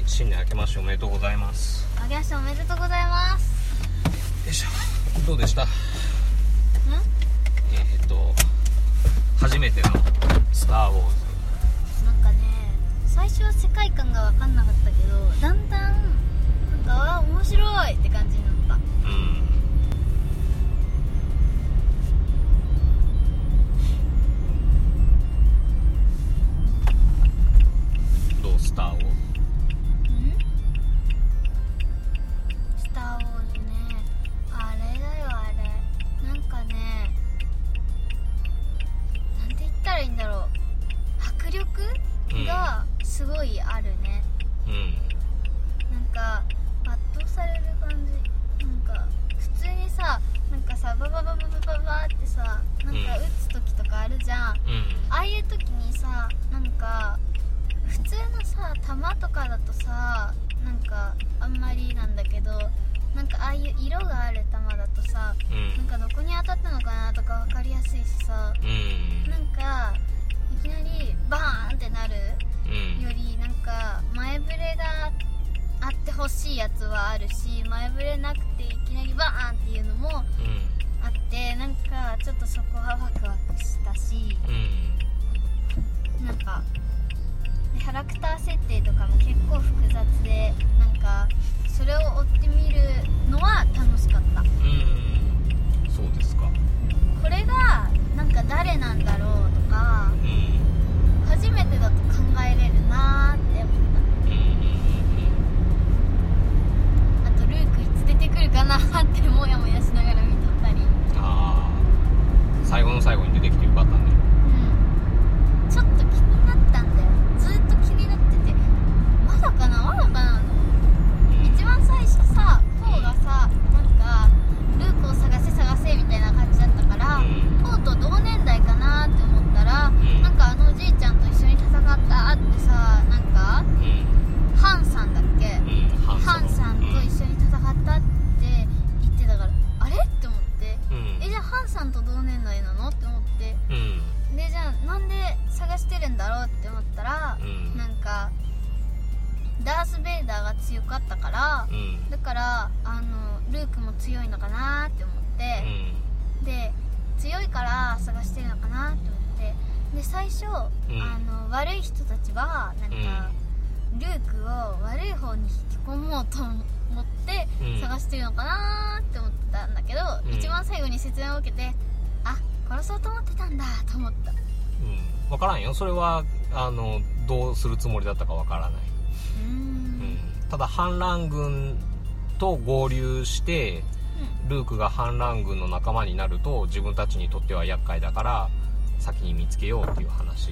はい新年明けましておめでとうございます。あげましておめでとうございます。よいしょ。どうでした？ん？えーっと初めての「スター・ウォーズ。なんかね最初は世界観が分かんなかったけどだんだんなんかあ面白いって感じになった」うん。どうスター・ウォーズすごいあるね、うんなんか圧倒される感じ。なんか普通にさなんかさバババババババってさなんかうん。撃つ時とかあるじゃん、うん。ああいう時にさなんか普通のさ弾とかだとさなんかあんまりなんだけどなんかああいう色がある弾だとさうん。なんかどこに当たったのかなとか分かりやすいしさうん。なんかいきなりバーンってなるうんよりなんか前触れがあってほしいやつはあるし前触れなくていきなりバーンっていうのもあってなんかちょっとそこはワクワクしたしなんかキャラクター設定とかも結構複雑でなんか探してるんだろうって思ったら、うん。なんかダース・ベイダーが強かったからうん。だからあのルークも強いのかなって思って、で強いから探してるのかなって思ってで最初、ん。あの悪い人たちはなんか、ルークを悪い方に引き込もうと思ってうん。探してるのかなって思ってたんだけど、うん。一番最後に説明を受けてあ殺そうと思ってたんだと思った。うん分からんよ。それはあのどうするつもりだったか分からない、うん。ただ反乱軍と合流してルークが反乱軍の仲間になると自分たちにとっては厄介だから先に見つけようっていう話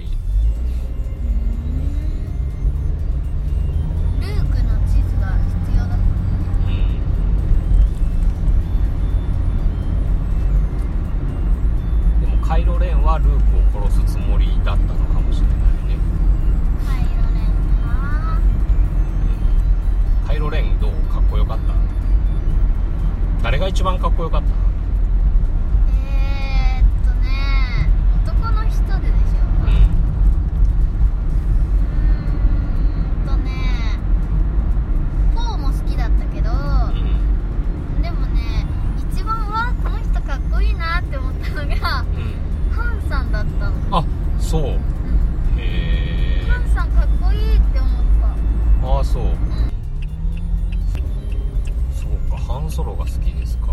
ソロが好きですか？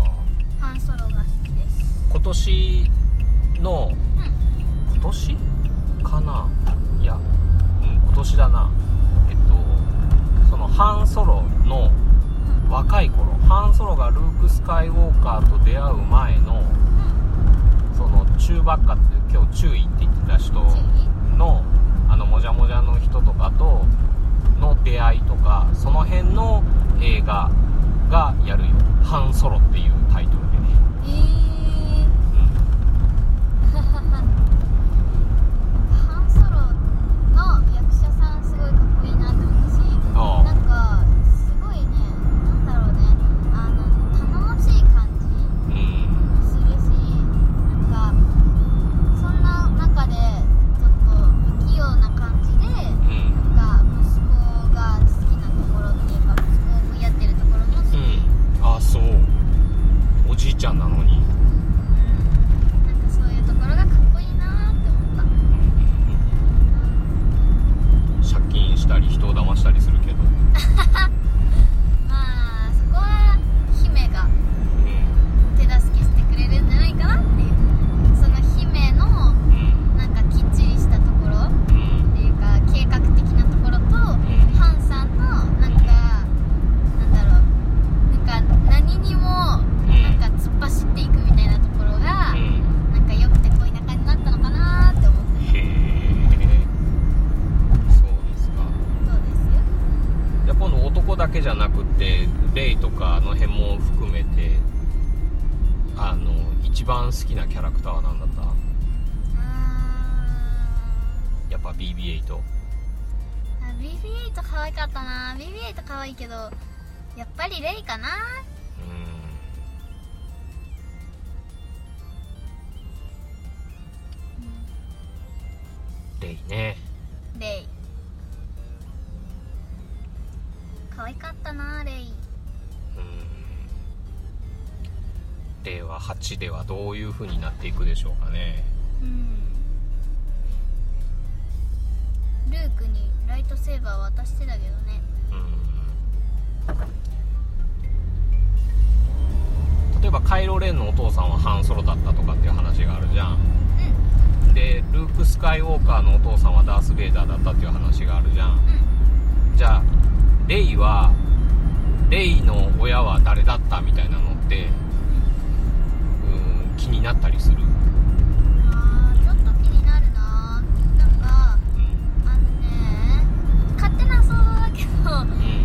ハンソロが好きです。今年のうん。今年？かな？いやうん今年だな。えっとそのハンソロの若い頃ハンソロがルーク・スカイウォーカーと出会う前のその中ばっかって今日注意って言ってた人のあのもじゃもじゃの人とかとの出会いとかその辺の映画がやるよ「半ソロ」っていう。だけじゃなくてレイとかあの辺も含めてあの一番好きなキャラクターは何だった？やっぱ BB8 BB8 可愛かったな。BB8 可愛いけどやっぱりレイかな。うん。レイね。8ではどういうふうになっていくでしょうかね。うん。ルークにライトセーバー渡してたけどね。うん。例えばカイロ・レンのお父さんはハンソロだったとかっていう話があるじゃん、うん、でルーク・スカイウォーカーのお父さんはダース・ベイダーだったっていう話があるじゃん、うん、じゃあレイはレイの親は誰だったみたいなのって気になったりする？あちょっと気になるな。なんかあのね勝手な想像だけど、うん。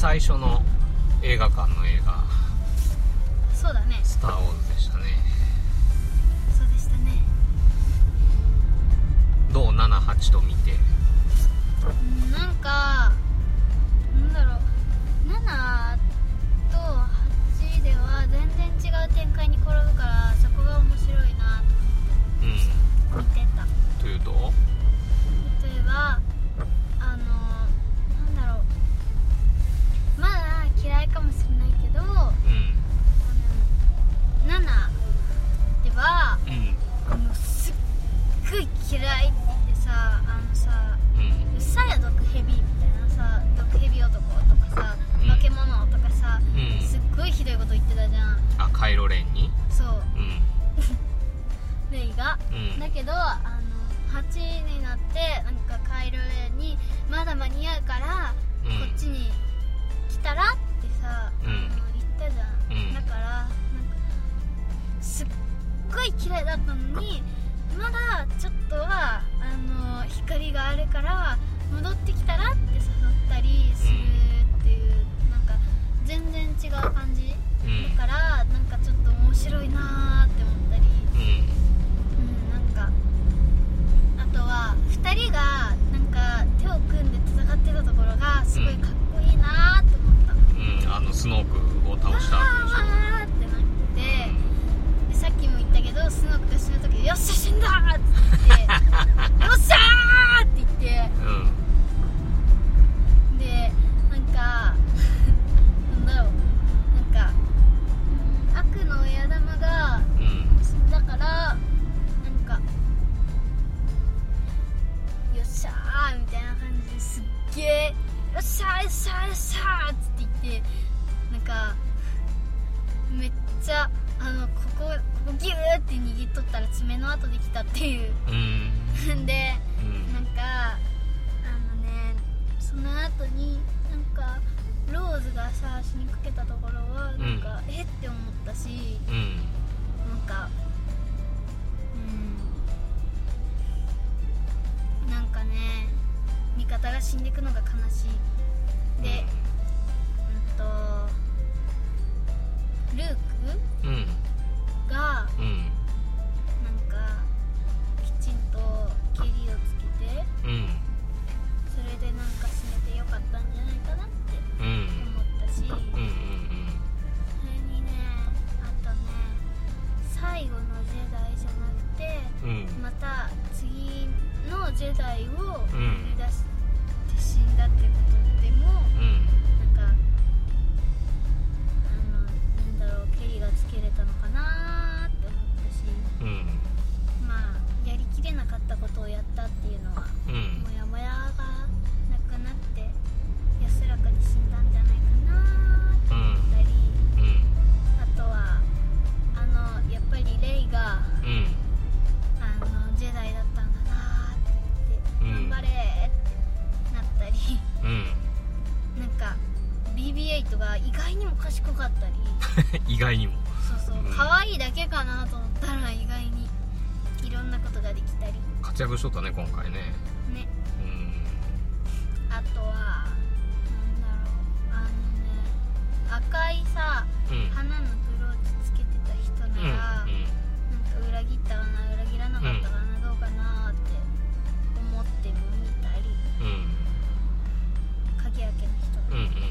最初の映画館の映画。だったのにまだちょっとはあの光があるから戻ってきたらって誘ったりするっていう、なんか全然違う感じ、うん。だからなんかちょっと面白いなーって思ったり。うん。うんなんか。あとは2人がなんか手を組んで戦ってたところがすごいかっこいいなーって思った、うんあのスノー死ぬ時「よかったり。意外にも。そうそう。うん。可愛いだけかなと思ったら意外にいろんなことができたり。活躍しとったね今回ね。ね。うん。あとはなんだろう。あのね赤いさうん。花のブローチつけてた人うんなら、なんか裏切ったかな裏切らなかったかな、どうかなって思ってもみたり。うん。うん。鍵開けの人。うんうん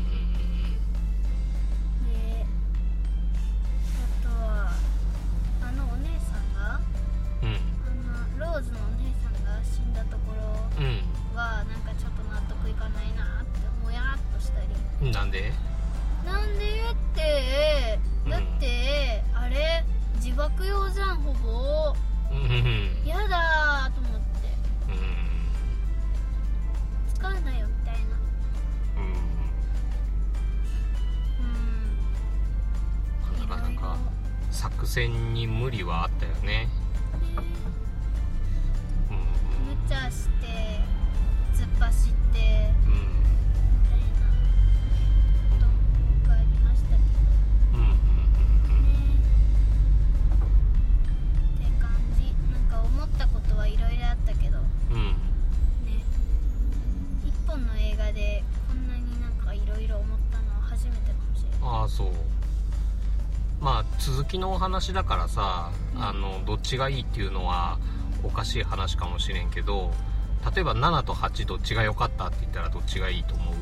なんで？なんでって？うん。だって、あれ自爆用じゃんほぼ。うん。うんやだーと思って。うん。使うなよみたいな。うん。なかなか作戦に無理はあったよね話だからさ、うん。あのどっちがいいっていうのはおかしい話かもしれんけど例えば7と8どっちが良かったって言ったらどっちがいいと思う？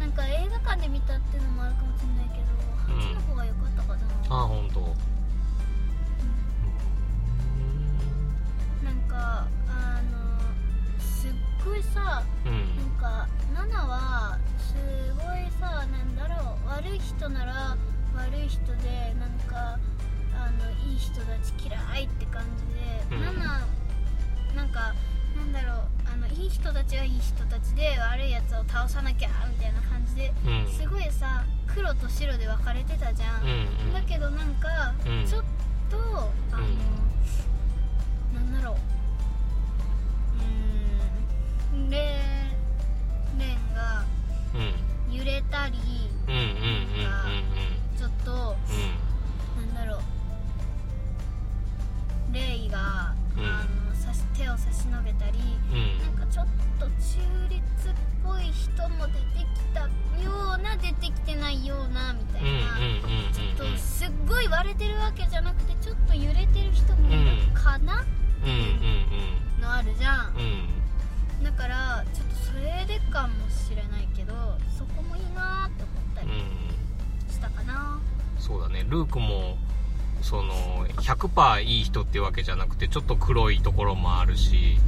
なんか映画館で見たっていうのもあるかもしれないけど、うん8の方が良かったかな、ああ本当。なんかあのすっごいさうん。なんか7はすごいさなんだろう悪い人なら悪い人でなんかあのいい人たち嫌いって感じで、うん。7なんかなんだろうあのいい人たちはいい人たちで悪いやつを倒さなきゃみたいな感じでうん。すごいさ黒と白で分かれてたじゃん、うんうん。だけどなんか、うん。ちょっとあの、なんだろう。うーん。レレンがうルークもその100%いい人っていうわけじゃなくてちょっと黒いところもあるし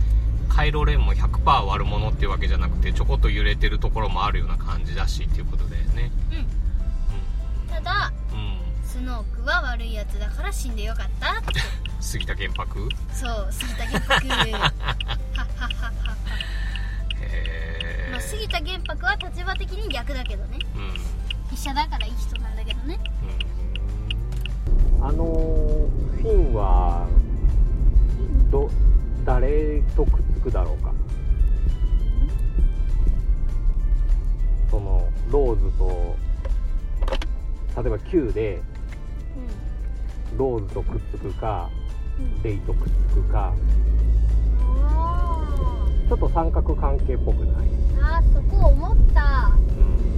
カイロレンも100%悪者っていうわけじゃなくてちょこっと揺れてるところもあるような感じだしっていうことだよね、うん、ただ、うん、スノークは悪いやつだから死んでよかったって。杉田玄白？そう杉田玄白。へえ、まあ、杉田玄白は立場的に逆だけどね、うん、医者だからいい人なんだけどね、うん。あのフィンはど誰とくっつくだろうか？そのローズと例えば Q で、ローズとくっつくか、うん、レイとくっつくか。ちょっと三角関係っぽくない？あそこ思った、うん。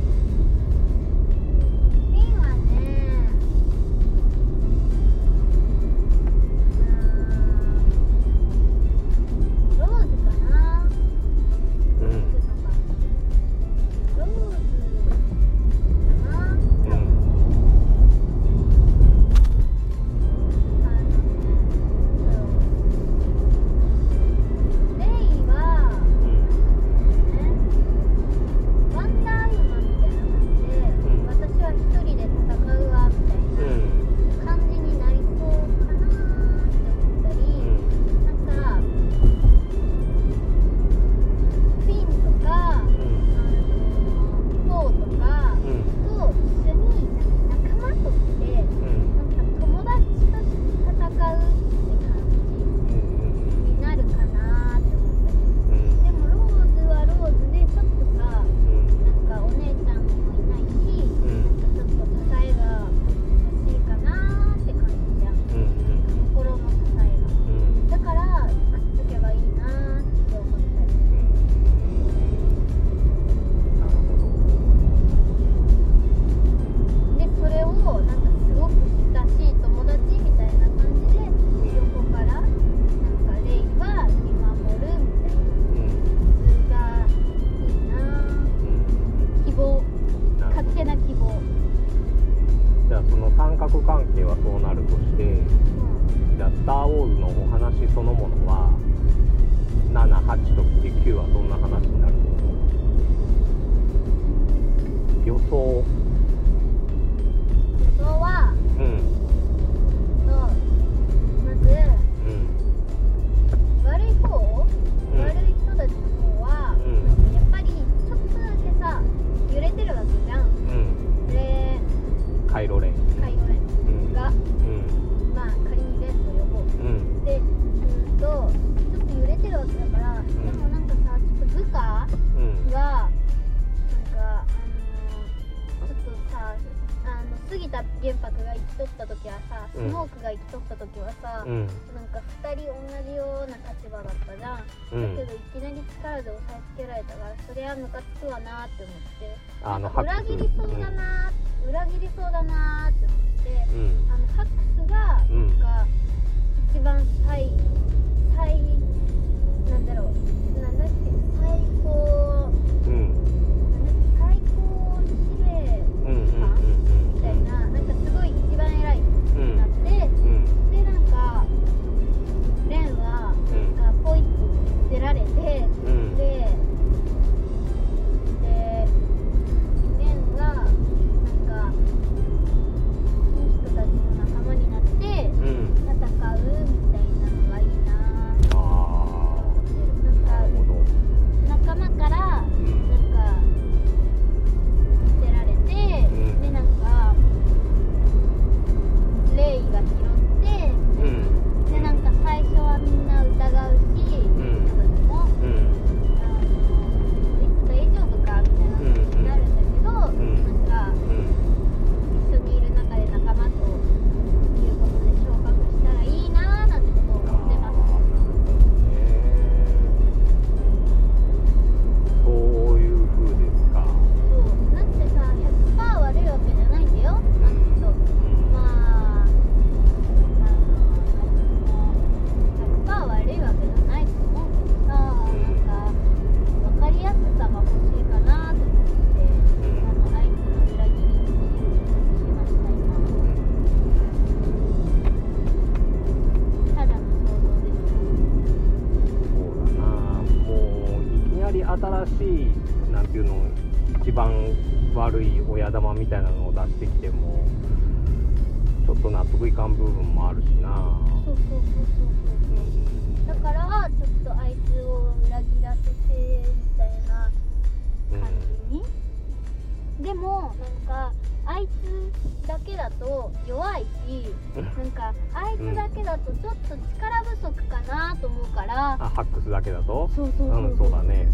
とちょっと力不足かなと思うから、あハックスだけだと？そうそうそうう。んそうだね、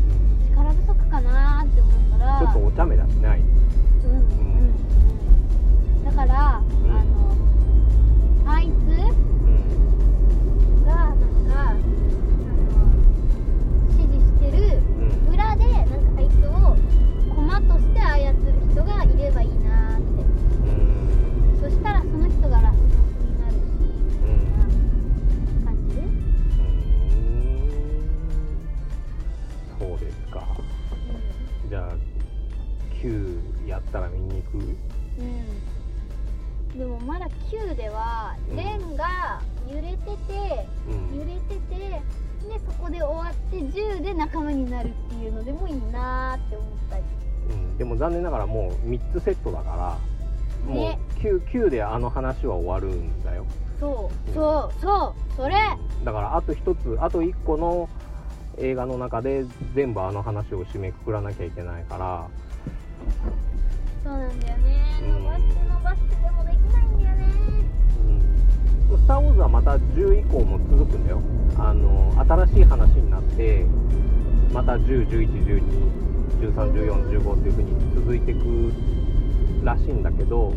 力不足かなって思うから。うんちょっとお茶目だしね。あいつうんうんうん。だから、ん。あのあいつそうですか。じゃあ9やったら見に行く？うん、うん、でもまだ9ではうん。レンが揺れててうん。揺れててでそこで終わって10で仲間になるっていうのでもいいなーって思ったり。うん、でも残念ながらもう3つセットだからもねう 9, 9であの話は終わるんだよ。そう。そう。そう。それ。だからあと1つあと1個の映画の中で全部あの話を締めくくらなきゃいけないから。そうなんだよね。うん。伸ばして伸ばしてでもできないんだよね。うん「スター・ウォーズ」はまた10以降も続くんだよ。あの新しい話になってまた101112131415っていう風に続いていくらしいんだけどと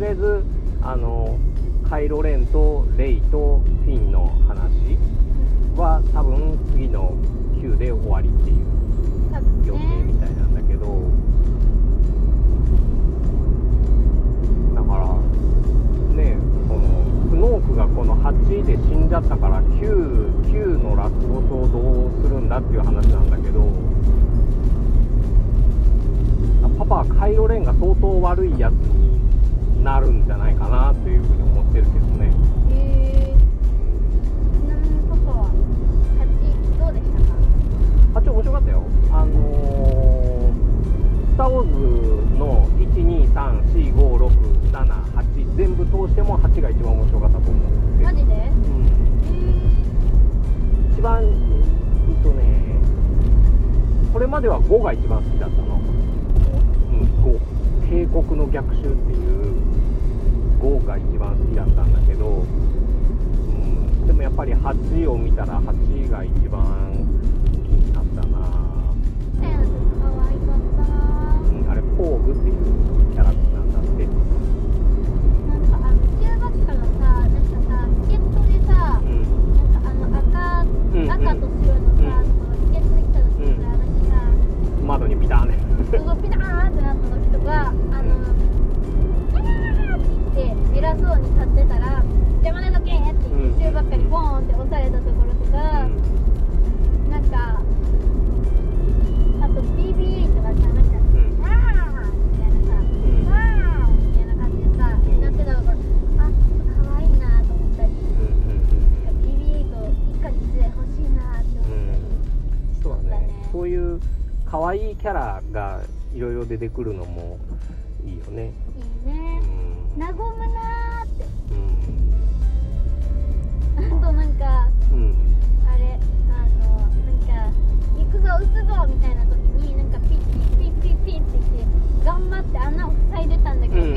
りあえずあのカイロ・レンとレイとフィンの話は多分次の9で終わりっていう予定みね。たいなんだけど、だからねこのスノークがこの8で死んじゃったから9 9のラスボスをどうするんだっていう話なんだけどパパはカイロレンが相当悪いやつになるんじゃないかなっていうふうに思ってるけどねしたか8面白かったよ。あのースター・ウォーズの1234567全部通しても8が一番面白かったと思う。マジで？へうん。え一番うんとねこれまでは5が一番好きだったの。うん5帝国の逆襲っていう5が一番好きだったんだけど、うん、でもやっぱり8を見たら8が一番うんあれポーグっていうキャラクターなんだってなんかあの中ばっかのさなんかさチケットでさうんなんかあの赤、うん赤と白のさ、うんこのチケットで来た時にさ、私さ窓にビターンねすごいピターンってなった時とかあの「キャー!」って言って偉そうに立ってたら「邪魔なのけ!」って言って中ばっかにボーンって押されたところとか、なんキャラがいろいろ出てくるのもいいよね。いいね、うん、和むなーって、うん、あとなんか、うん、あれあのなんか行くぞ撃つぞみたいな時になんかピッピッピッピッピッって言って頑張って穴を塞いでたんだけど、うん